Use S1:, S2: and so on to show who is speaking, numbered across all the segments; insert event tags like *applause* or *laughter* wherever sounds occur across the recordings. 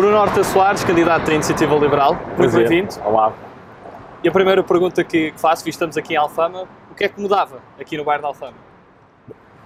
S1: Bruno Horta Soares, candidato da Iniciativa Liberal. Muito bem-vindo.
S2: Olá.
S1: E a primeira pergunta que, faço, visto estamos aqui em Alfama, o que é que mudava aqui no bairro de Alfama?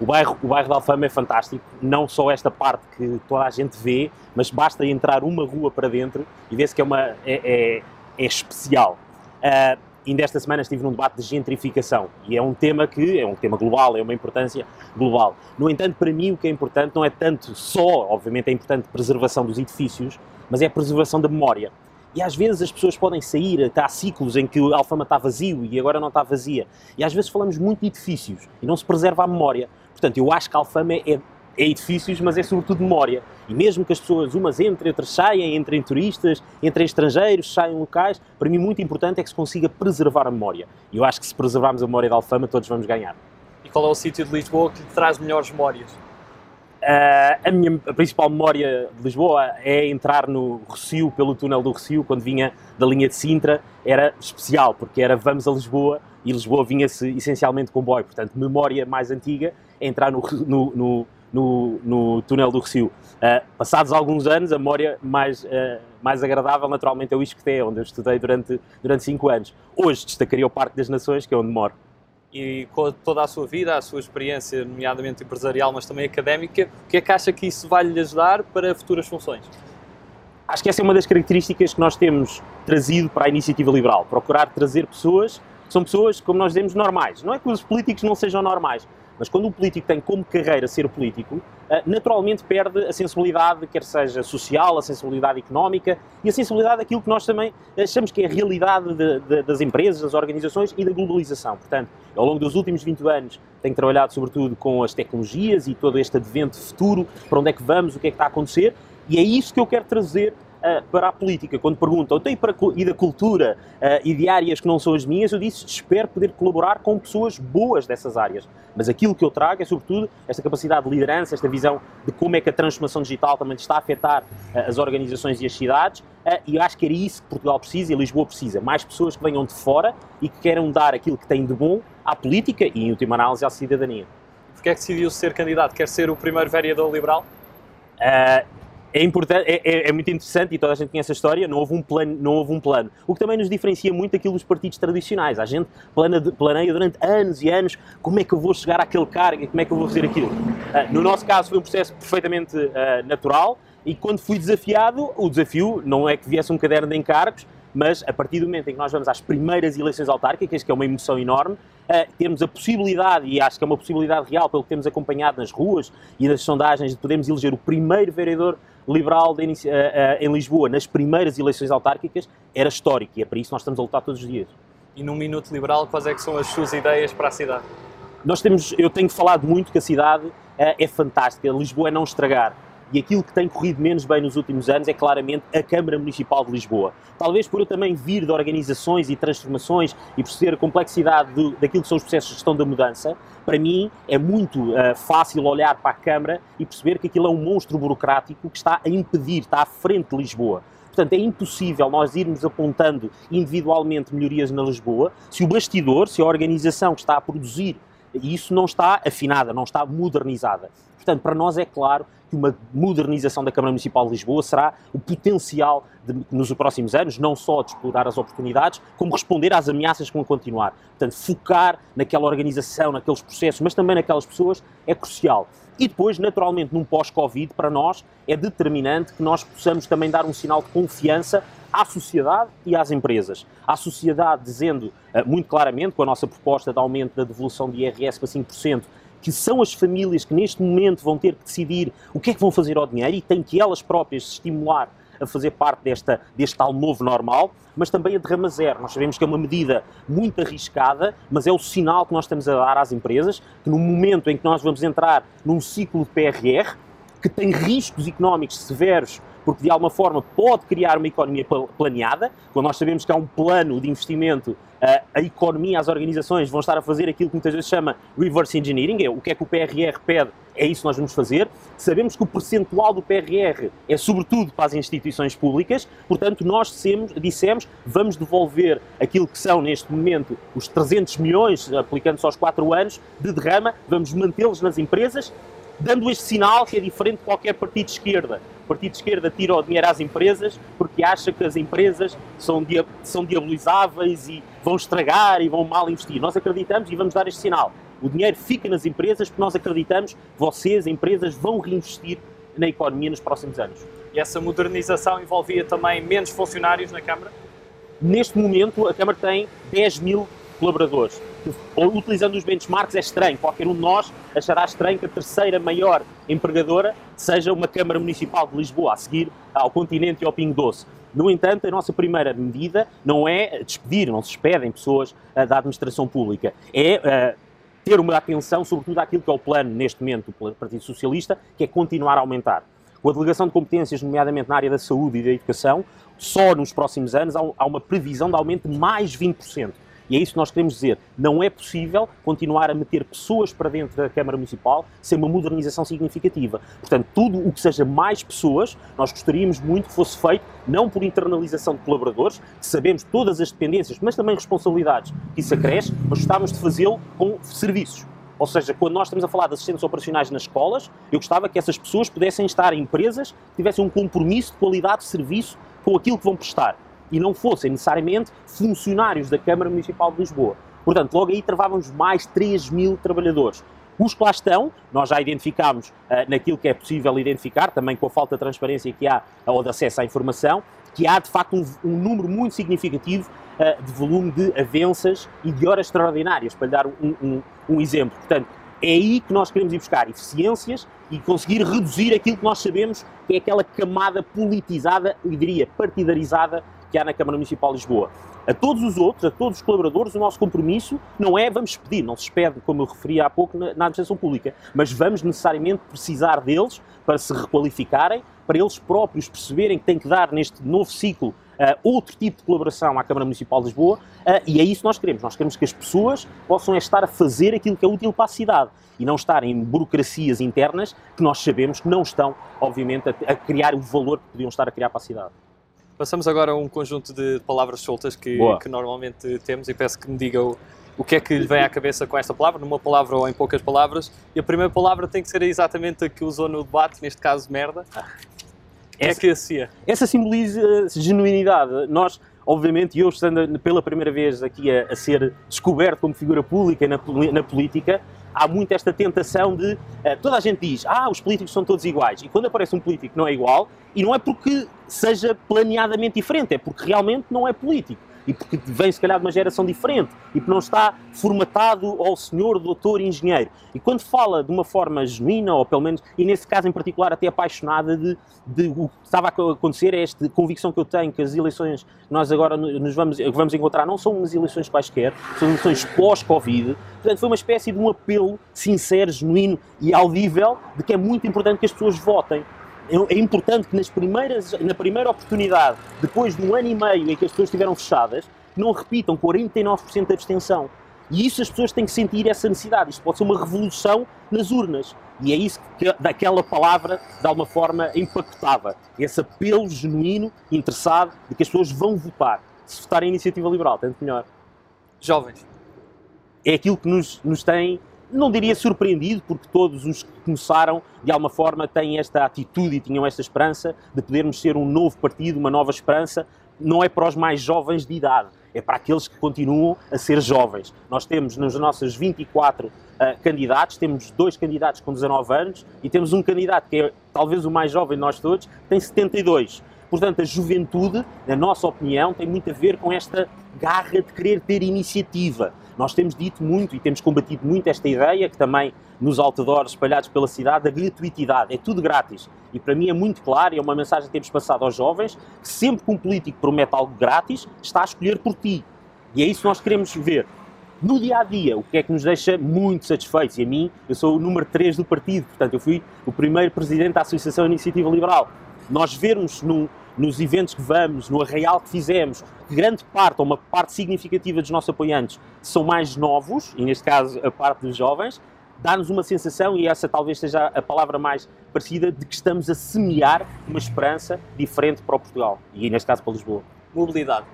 S2: O bairro, o bairro de Alfama é fantástico, não só esta parte que toda a gente vê, mas basta entrar uma rua para dentro e vê-se que é, uma, é, é, é especial. Ah, ainda esta semana estive num debate de gentrificação e é um tema que é um tema global, é uma importância global. No entanto, para mim o que é importante não é tanto só, obviamente é importante preservação dos edifícios, mas é a preservação da memória. E às vezes as pessoas podem sair, há ciclos em que o Alfama está vazio e agora não está vazia. E às vezes falamos muito de edifícios e não se preserva a memória. Portanto, eu acho que a Alfama é, é edifícios, mas é sobretudo memória. E mesmo que as pessoas, umas entrem, outras saiam, entrem turistas, entrem estrangeiros, saiam locais, para mim muito importante é que se consiga preservar a memória. E eu acho que se preservarmos a memória da Alfama, todos vamos ganhar.
S1: E qual é o sítio de Lisboa que lhe traz melhores memórias?
S2: Ah, a minha a principal memória de Lisboa é entrar no Rocio, pelo túnel do Rocio, quando vinha da linha de Sintra. Era especial, porque era vamos a Lisboa e Lisboa vinha-se essencialmente com comboio. Portanto, memória mais antiga é entrar no, no, no, no, no túnel do Rocio. Ah, passados alguns anos, a memória mais, ah, mais agradável, naturalmente, é o Isqueté, onde eu estudei durante, durante cinco anos. Hoje destacaria o Parque das Nações, que é onde moro.
S1: E com toda a sua vida, a sua experiência, nomeadamente empresarial, mas também académica, o que é que acha que isso vai lhe ajudar para futuras funções?
S2: Acho que essa é uma das características que nós temos trazido para a iniciativa liberal. Procurar trazer pessoas que são pessoas, como nós dizemos, normais. Não é que os políticos não sejam normais, mas quando o político tem como carreira ser político, eh, naturalmente perde a sensibilidade, quer seja social, a sensibilidade económica e a sensibilidade daquilo que nós também achamos que é a realidade de- de- das empresas, das organizações e da globalização. Portanto, ao longo dos últimos 20 anos tenho trabalhado sobretudo com as tecnologias e todo este advento futuro, para onde é que vamos, o que é que está a acontecer, e é isso que eu quero trazer ah, para a política. Quando perguntam, então, e, para, e da cultura ah, e de áreas que não são as minhas, eu disse, espero poder colaborar com pessoas boas dessas áreas. Mas aquilo que eu trago é, sobretudo, esta capacidade de liderança, esta visão de como é que a transformação digital também está a afetar ah, as organizações e as cidades, e eu acho que era isso que Portugal precisa e Lisboa precisa. Mais pessoas que venham de fora e que queiram dar aquilo que têm de bom à política e, em última análise, à cidadania.
S1: Porquê é que decidiu ser candidato? Quer ser o primeiro vereador liberal?
S2: Ah, é, importante, é, é- é muito interessante e toda a gente conhece a história, não houve, um plano, não houve um plano. O que também nos diferencia muito daquilo dos partidos tradicionais. A gente plana- planeia durante anos e anos como é que eu vou chegar àquele cargo e como é que eu vou fazer aquilo. Ah, no nosso caso foi um processo perfeitamente ah, natural e quando fui desafiado, o desafio não é que viesse um caderno de encargos, mas a partir do momento em que nós vamos às primeiras eleições autárquicas, que é uma emoção enorme, eh, termos a possibilidade, e acho que é uma possibilidade real, pelo que temos acompanhado nas ruas e nas sondagens, de podermos eleger o primeiro vereador liberal eh, eh, em Lisboa nas primeiras eleições autárquicas, era histórico e é para isso que nós estamos a lutar todos os dias.
S1: E num minuto liberal, quais é que são as suas ideias para a cidade?
S2: Nós temos, eu tenho falado muito que a cidade eh, é fantástica, Lisboa é não estragar. E aquilo que tem corrido menos bem nos últimos anos é claramente a Câmara Municipal de Lisboa. Talvez por eu também vir de organizações e transformações e perceber a complexidade do- daquilo que são os processos de gestão da mudança, para mim é muito eh, fácil olhar para a Câmara e perceber que aquilo é um monstro burocrático que está a impedir, está à frente de Lisboa. Portanto, é impossível nós irmos apontando individualmente melhorias na Lisboa se o bastidor, se a organização que está a produzir isso não está afinada, não está modernizada. Portanto, para nós é claro que uma modernização da Câmara Municipal de Lisboa será o potencial de, nos próximos anos, não só de explorar as oportunidades, como responder às ameaças que vão continuar. Portanto, focar naquela organização, naqueles processos, mas também naquelas pessoas, é crucial. E depois, naturalmente, num pós-Covid, para nós é determinante que nós possamos também dar um sinal de confiança à sociedade e às empresas. À sociedade dizendo eh, muito claramente, com a nossa proposta de aumento da devolução de IRS para 5%, que são as famílias que neste momento vão ter que decidir o que é que vão fazer ao dinheiro e têm que elas próprias se estimular a fazer parte desta, deste tal novo normal, mas também a derrama zero. Nós sabemos que é uma medida muito arriscada, mas é o sinal que nós estamos a dar às empresas que no momento em que nós vamos entrar num ciclo de PRR, que tem riscos económicos severos, porque de alguma forma pode criar uma economia pla- planeada, quando nós sabemos que há um plano de investimento, eh, a economia, as organizações vão estar a fazer aquilo que muitas vezes chama reverse engineering, é o que é que o PRR pede, é isso que nós vamos fazer. Sabemos que o percentual do PRR é sobretudo para as instituições públicas, portanto nós dissemos, dissemos vamos devolver aquilo que são neste momento os 300 milhões, aplicando-se aos 4 anos, de derrama, vamos mantê-los nas empresas dando este sinal que é diferente de qualquer partido de esquerda. O partido de esquerda tira o dinheiro às empresas porque acha que as empresas são, dia, são diabolizáveis e vão estragar e vão mal investir. Nós acreditamos e vamos dar este sinal. O dinheiro fica nas empresas porque nós acreditamos que vocês, empresas, vão reinvestir na economia nos próximos anos.
S1: E essa modernização envolvia também menos funcionários na Câmara?
S2: Neste momento, a Câmara tem 10 mil colaboradores. Utilizando os benchmarks é estranho. Qualquer um de nós achará estranho que a terceira maior empregadora seja uma Câmara Municipal de Lisboa, a seguir ao continente e ao Pingo Doce. No entanto, a nossa primeira medida não é despedir, não se despedem pessoas uh, da administração pública, é uh, ter uma atenção sobretudo àquilo que é o plano, neste momento, do Partido Socialista, que é continuar a aumentar. Com a delegação de competências, nomeadamente na área da saúde e da educação, só nos próximos anos há uma previsão de aumento de mais 20%. E é isso que nós queremos dizer. Não é possível continuar a meter pessoas para dentro da Câmara Municipal sem uma modernização significativa. Portanto, tudo o que seja mais pessoas, nós gostaríamos muito que fosse feito, não por internalização de colaboradores, que sabemos todas as dependências, mas também responsabilidades que isso acresce, mas gostávamos de fazê-lo com serviços. Ou seja, quando nós estamos a falar de assistentes operacionais nas escolas, eu gostava que essas pessoas pudessem estar em empresas que tivessem um compromisso de qualidade de serviço com aquilo que vão prestar e não fossem necessariamente funcionários da Câmara Municipal de Lisboa. Portanto, logo aí travávamos mais 3 mil trabalhadores. Os que lá estão, nós já identificámos uh, naquilo que é possível identificar, também com a falta de transparência que há ou de acesso à informação, que há de facto um, um número muito significativo uh, de volume de avanças e de horas extraordinárias, para lhe dar um, um, um exemplo. Portanto, é aí que nós queremos ir buscar eficiências e conseguir reduzir aquilo que nós sabemos que é aquela camada politizada, eu diria partidarizada, que há na Câmara Municipal de Lisboa. A todos os outros, a todos os colaboradores, o nosso compromisso não é vamos pedir, não se pede, como eu referi há pouco, na, na administração pública, mas vamos necessariamente precisar deles para se requalificarem, para eles próprios perceberem que têm que dar neste novo ciclo outro tipo de colaboração à Câmara Municipal de Lisboa uh, e é isso que nós queremos. Nós queremos que as pessoas possam estar a fazer aquilo que é útil para a cidade e não estar em burocracias internas que nós sabemos que não estão, obviamente, a, criar o valor que podiam estar a criar para a cidade.
S1: Passamos agora a um conjunto de palavras soltas que, que normalmente temos e peço que me digam o que é que lhe vem à cabeça com esta palavra, numa palavra ou em poucas palavras. E a primeira palavra tem que ser exatamente a que usou no debate, neste caso, merda. É essa, é que associa.
S2: Essa simboliza genuinidade. Nós, obviamente, eu estando pela primeira vez aqui a, a ser descoberto como figura pública na, na política, há muito esta tentação de. Uh, toda a gente diz, ah, os políticos são todos iguais. E quando aparece um político que não é igual, e não é porque seja planeadamente diferente, é porque realmente não é político e porque vem se calhar de uma geração diferente e porque não está formatado ao senhor, doutor, engenheiro. E quando fala de uma forma genuína, ou pelo menos, e nesse caso em particular até apaixonada de, de o que estava a acontecer, é esta convicção que eu tenho que as eleições que nós agora nos vamos, vamos encontrar não são umas eleições quaisquer, são eleições pós-Covid. Portanto, foi uma espécie de um apelo sincero, genuíno e audível de que é muito importante que as pessoas votem é, é importante que nas primeiras, na primeira oportunidade, depois de um ano e meio em que as pessoas estiveram fechadas, não repitam 49% de abstenção. E isso as pessoas têm que sentir essa necessidade. Isto pode ser uma revolução nas urnas. E é isso que daquela palavra, de alguma forma, empacotava. Esse apelo genuíno, interessado, de que as pessoas vão votar. Se votarem a iniciativa liberal, tanto melhor.
S1: Jovens.
S2: É aquilo que nos, nos tem não diria surpreendido, porque todos os que começaram, de alguma forma, têm esta atitude e tinham esta esperança de podermos ser um novo partido, uma nova esperança. Não é para os mais jovens de idade, é para aqueles que continuam a ser jovens. Nós temos nos nossos 24 uh, candidatos, temos dois candidatos com 19 anos e temos um candidato que é talvez o mais jovem de nós todos, tem 72. Portanto, a juventude, na nossa opinião, tem muito a ver com esta garra de querer ter iniciativa nós temos dito muito e temos combatido muito esta ideia, que também nos outdoors espalhados pela cidade, da gratuitidade. É tudo grátis. E para mim é muito claro, e é uma mensagem que temos passado aos jovens, que sempre que um político promete algo grátis, está a escolher por ti. E é isso que nós queremos ver. No dia a dia, o que é que nos deixa muito satisfeitos? E a mim, eu sou o número 3 do partido, portanto, eu fui o primeiro presidente da Associação Iniciativa Liberal. Nós vermos num, nos eventos que vamos, no arraial que fizemos, grande parte, ou uma parte significativa dos nossos apoiantes são mais novos, e neste caso a parte dos jovens, dá-nos uma sensação, e essa talvez seja a palavra mais parecida, de que estamos a semear uma esperança diferente para o Portugal, e neste caso para Lisboa.
S1: Mobilidade.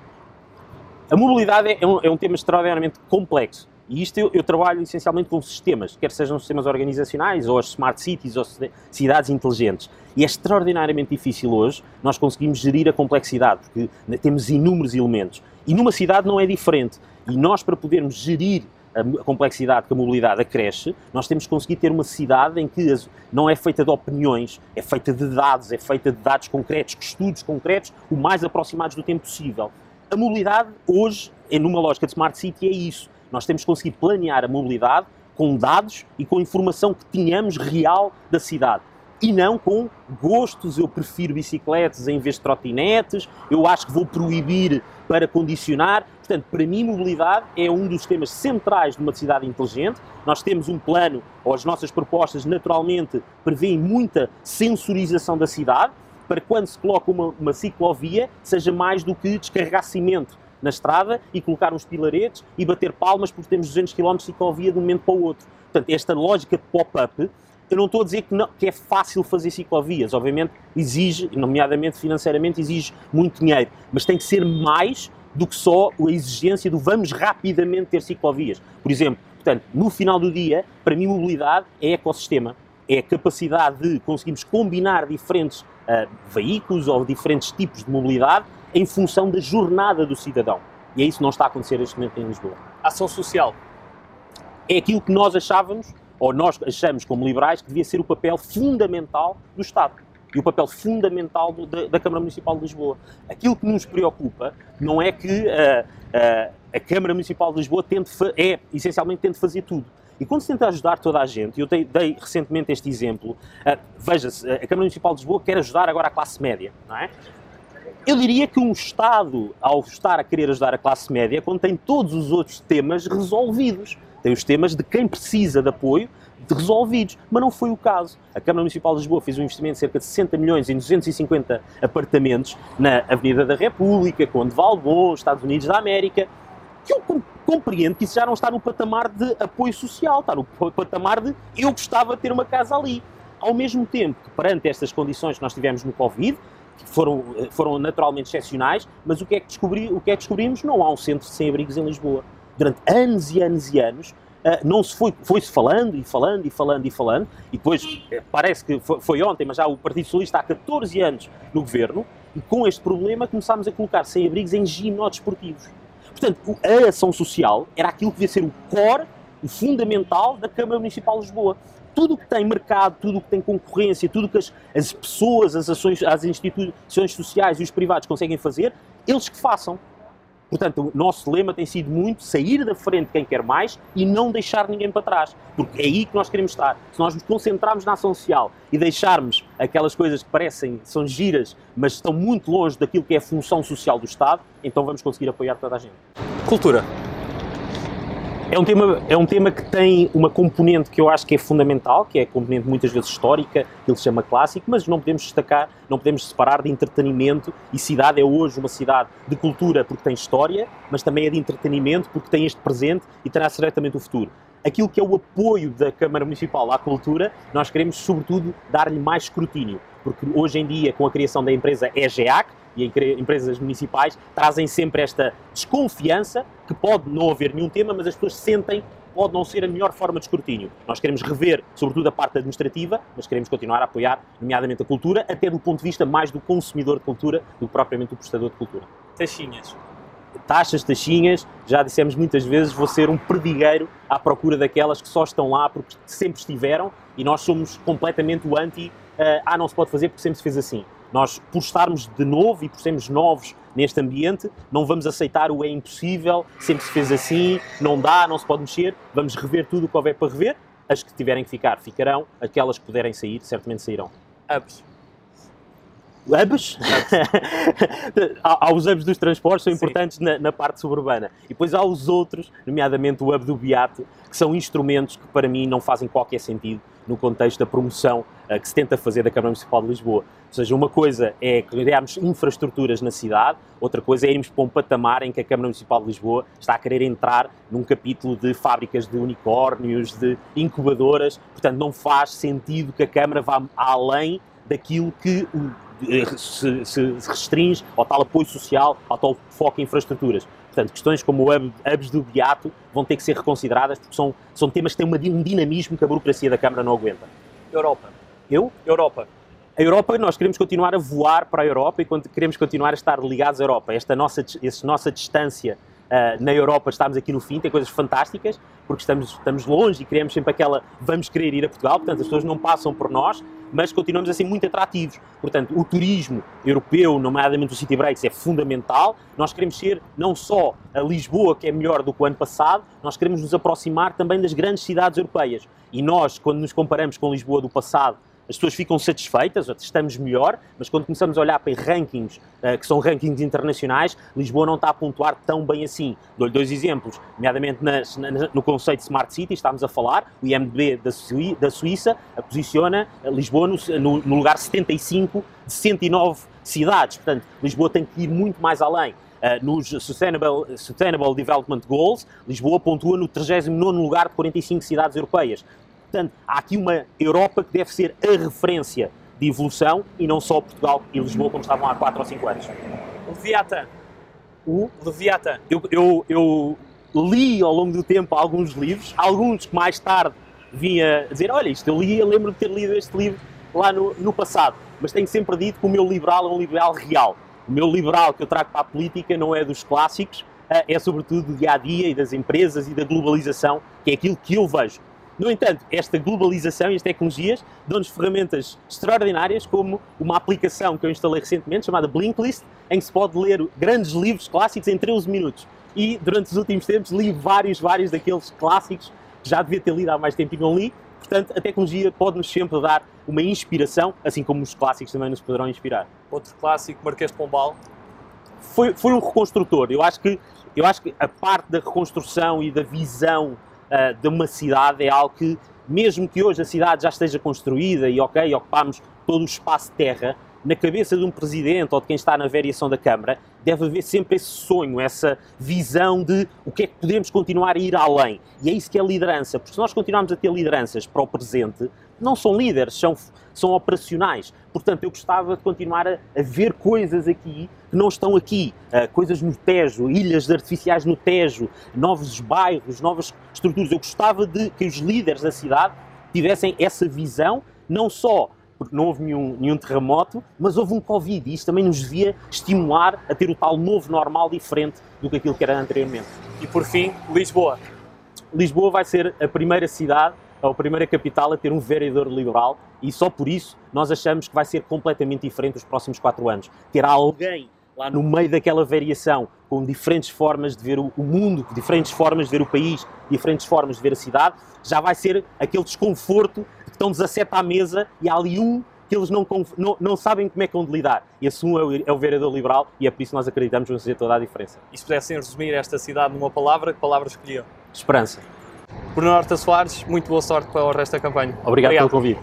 S2: A mobilidade é um, é um tema extraordinariamente complexo E isto eu, eu, trabalho essencialmente com sistemas, quer sejam sistemas organizacionais ou as smart cities ou cidades inteligentes. E é extraordinariamente difícil hoje nós conseguimos gerir a complexidade, porque temos inúmeros elementos. E numa cidade não é diferente. E nós, para podermos gerir a complexidade que a mobilidade acresce, nós temos que conseguir ter uma cidade em que não é feita de opiniões, é feita de dados, é feita de dados concretos, estudos concretos, o mais aproximados do tempo possível. A mobilidade hoje, numa lógica de Smart City, é isso. Nós temos que conseguir planear a mobilidade com dados e com informação que tenhamos real da cidade e não com gostos. Eu prefiro bicicletas em vez de trotinetes, eu acho que vou proibir para condicionar. Portanto, para mim, mobilidade é um dos temas centrais de uma cidade inteligente. Nós temos um plano, ou as nossas propostas naturalmente prevêem muita sensorização da cidade, para quando se coloca uma, uma ciclovia, seja mais do que descarregar cimento na estrada e colocar uns pilaretes e bater palmas porque temos 200 km de ciclovia de um momento para o outro. Portanto, esta lógica de pop-up eu não estou a dizer que, não, que, é fácil fazer ciclovias, obviamente exige, nomeadamente financeiramente, exige muito dinheiro, mas tem que ser mais do que só a exigência do vamos rapidamente ter ciclovias. Por exemplo, portanto, no final do dia, para mim, mobilidade é ecossistema. É a capacidade de conseguirmos combinar diferentes uh, veículos ou diferentes tipos de mobilidade em função da jornada do cidadão. E é isso que não está a acontecer neste momento em Lisboa.
S1: Ação social.
S2: É aquilo que nós achávamos ou nós achamos como liberais que devia ser o papel fundamental do Estado e o papel fundamental do, da, da, Câmara Municipal de Lisboa. Aquilo que nos preocupa não é que uh, uh, a Câmara Municipal de Lisboa tente é, essencialmente tente fazer tudo. E quando se tenta ajudar toda a gente, eu dei, dei recentemente este exemplo, uh, veja-se, a Câmara Municipal de Lisboa quer ajudar agora a classe média, não é? Eu diria que um Estado, ao estar a querer ajudar a classe média, contém todos os outros temas resolvidos tem os temas de quem precisa de apoio de resolvidos, mas não foi o caso. A Câmara Municipal de Lisboa fez um investimento de cerca de 60 milhões em 250 apartamentos na Avenida da República, Conde Valbon, Estados Unidos da América, que eu compreendo que isso já não está no patamar de apoio social, está no patamar de eu gostava de ter uma casa ali. Ao mesmo tempo que, perante estas condições que nós tivemos no Covid, foram, foram naturalmente excepcionais, mas o que, é que descobri, o que é que descobrimos? Não há um centro de sem-abrigos em Lisboa durante anos e anos e anos, Uh, não se foi, foi-se falando e falando e falando e falando, e depois uh, parece que foi, ontem, mas já o Partido Socialista há 14 anos no governo, e com este problema começámos a colocar sem-abrigos em ginódesportivos. Portanto, a ação social era aquilo que devia ser o core, o fundamental da Câmara Municipal de Lisboa. Tudo o que tem mercado, tudo o que tem concorrência, tudo o que as, as pessoas, as ações, as instituições sociais e os privados conseguem fazer, eles que façam. Portanto, o nosso lema tem sido muito sair da frente quem quer mais e não deixar ninguém para trás, porque é aí que nós queremos estar. Se nós nos concentrarmos na ação social e deixarmos aquelas coisas que parecem, são giras, mas estão muito longe daquilo que é a função social do Estado, então vamos conseguir apoiar toda a gente.
S1: Cultura.
S2: É um, tema, é um tema que tem uma componente que eu acho que é fundamental, que é a componente muitas vezes histórica, que ele se chama clássico, mas não podemos destacar, não podemos separar de entretenimento. E cidade é hoje uma cidade de cultura porque tem história, mas também é de entretenimento porque tem este presente e terá certamente o futuro. Aquilo que é o apoio da Câmara Municipal à cultura, nós queremos, sobretudo, dar-lhe mais escrutínio, porque hoje em dia, com a criação da empresa EGEAC, e empresas municipais trazem sempre esta desconfiança que pode não haver nenhum tema, mas as pessoas sentem pode não ser a melhor forma de escrutínio. Nós queremos rever, sobretudo, a parte administrativa, mas queremos continuar a apoiar, nomeadamente, a cultura, até do ponto de vista mais do consumidor de cultura do que propriamente do prestador de cultura.
S1: Taxinhas.
S2: Taxas, taxinhas, já dissemos muitas vezes, vou ser um perdigueiro à procura daquelas que só estão lá porque sempre estiveram e nós somos completamente o anti, uh, ah, não se pode fazer porque sempre se fez assim. Nós, por estarmos de novo e por sermos novos neste ambiente, não vamos aceitar o é impossível, sempre se fez assim, não dá, não se pode mexer, vamos rever tudo o que houver para rever. As que tiverem que ficar, ficarão. Aquelas que puderem sair, certamente sairão.
S1: Hubs. *laughs*
S2: Hubs? há os hubs dos transportes, são importantes na, na, parte suburbana. E depois há os outros, nomeadamente o hub do Beato, que são instrumentos que para mim não fazem qualquer sentido no contexto da promoção uh, que se tenta fazer da Câmara Municipal de Lisboa. Ou seja, uma coisa é criarmos infraestruturas na cidade, outra coisa é irmos para um patamar em que a Câmara Municipal de Lisboa está a querer entrar num capítulo de fábricas de unicórnios, de incubadoras. Portanto, não faz sentido que a Câmara vá além daquilo que se, se, restringe ao tal apoio social, ao tal foco em infraestruturas. Portanto, questões como o hubs do Beato vão ter que ser reconsideradas porque são, são temas que têm um dinamismo que a burocracia da Câmara não aguenta.
S1: Europa.
S2: Eu?
S1: Europa.
S2: A Europa, nós queremos continuar a voar para a Europa e queremos continuar a estar ligados à Europa. Esta nossa, esta nossa distância uh, na Europa, estamos aqui no fim, tem coisas fantásticas, porque estamos, estamos longe e queremos sempre aquela vamos querer ir a Portugal, portanto as pessoas não passam por nós, mas continuamos a ser muito atrativos. Portanto, o turismo europeu, nomeadamente o City Breaks, é fundamental. Nós queremos ser não só a Lisboa, que é melhor do que o ano passado, nós queremos nos aproximar também das grandes cidades europeias. E nós, quando nos comparamos com Lisboa do passado, as pessoas ficam satisfeitas, estamos melhor, mas quando começamos a olhar para rankings, uh, que são rankings internacionais, Lisboa não está a pontuar tão bem assim. Dou-lhe dois exemplos, nomeadamente no conceito de Smart City, estamos a falar, o IMDB da, Suíça posiciona Lisboa no, no, no lugar 75 de 109 cidades. Portanto, Lisboa tem que ir muito mais além. Uh, nos Sustainable, Sustainable Development Goals, Lisboa pontua no 39 lugar de 45 cidades europeias. Portanto, há aqui uma Europa que deve ser a referência de evolução e não só Portugal e Lisboa como estavam há 4 ou 5 anos.
S1: Leviathan. O Leviathan.
S2: Eu, eu, eu li ao longo do tempo alguns livros, alguns que mais tarde vinha dizer, olha, isto eu li, eu lembro de ter lido este livro lá no, no passado, mas tenho sempre dito que o meu liberal é um liberal real. O meu liberal que eu trago para a política não é dos clássicos, eh, é sobretudo do dia a dia e das empresas e da globalização, que é aquilo que eu vejo. No entanto, esta globalização e as tecnologias dão-nos ferramentas extraordinárias, como uma aplicação que eu instalei recentemente, chamada Blinklist, em que se pode ler grandes livros clássicos em 13 minutos. E durante os últimos tempos li vários, vários daqueles clássicos que já devia ter lido há mais tempo e não li. Portanto, a tecnologia pode-nos sempre dar uma inspiração, assim como os clássicos também nos poderão inspirar.
S1: Outro clássico, Marquês de Pombal.
S2: Foi, foi um reconstrutor. Eu acho, que, eu acho que a parte da reconstrução e da visão uh, de uma cidade é algo que, mesmo que hoje a cidade já esteja construída e, ok, ocupamos todo o espaço de terra, na cabeça de um presidente ou de quem está na variação da Câmara, deve haver sempre esse sonho, essa visão de o que é que podemos continuar a ir além. E é isso que é liderança, porque se nós continuarmos a ter lideranças para o presente, não são líderes, são, são operacionais. Portanto, eu gostava de continuar a, a ver coisas aqui que não estão aqui. Uh, coisas no Tejo, ilhas artificiais no Tejo, novos bairros, novas estruturas. Eu gostava de que os líderes da cidade tivessem essa visão, não só porque não houve nenhum, nenhum terremoto, mas houve um Covid e isso também nos devia estimular a ter o tal novo normal diferente do que aquilo que era anteriormente.
S1: E por fim, Lisboa.
S2: Lisboa vai ser a primeira cidade a primeira capital a ter um vereador liberal e só por isso nós achamos que vai ser completamente diferente nos próximos quatro anos. Ter alguém lá no meio daquela variação, com diferentes formas de ver o mundo, diferentes formas de ver o país, diferentes formas de ver a cidade, já vai ser aquele desconforto que estão 17 à mesa e há ali um que eles não, não, não sabem como é que vão de lidar. Esse um é o, é o vereador liberal e é por isso que nós acreditamos que vai fazer toda a diferença.
S1: E se pudessem resumir esta cidade numa palavra, que palavra escolhiam?
S2: Esperança.
S1: Bruno Horta Soares, muito boa sorte para o resto da campanha.
S2: Obrigado, Obrigado. pelo convite.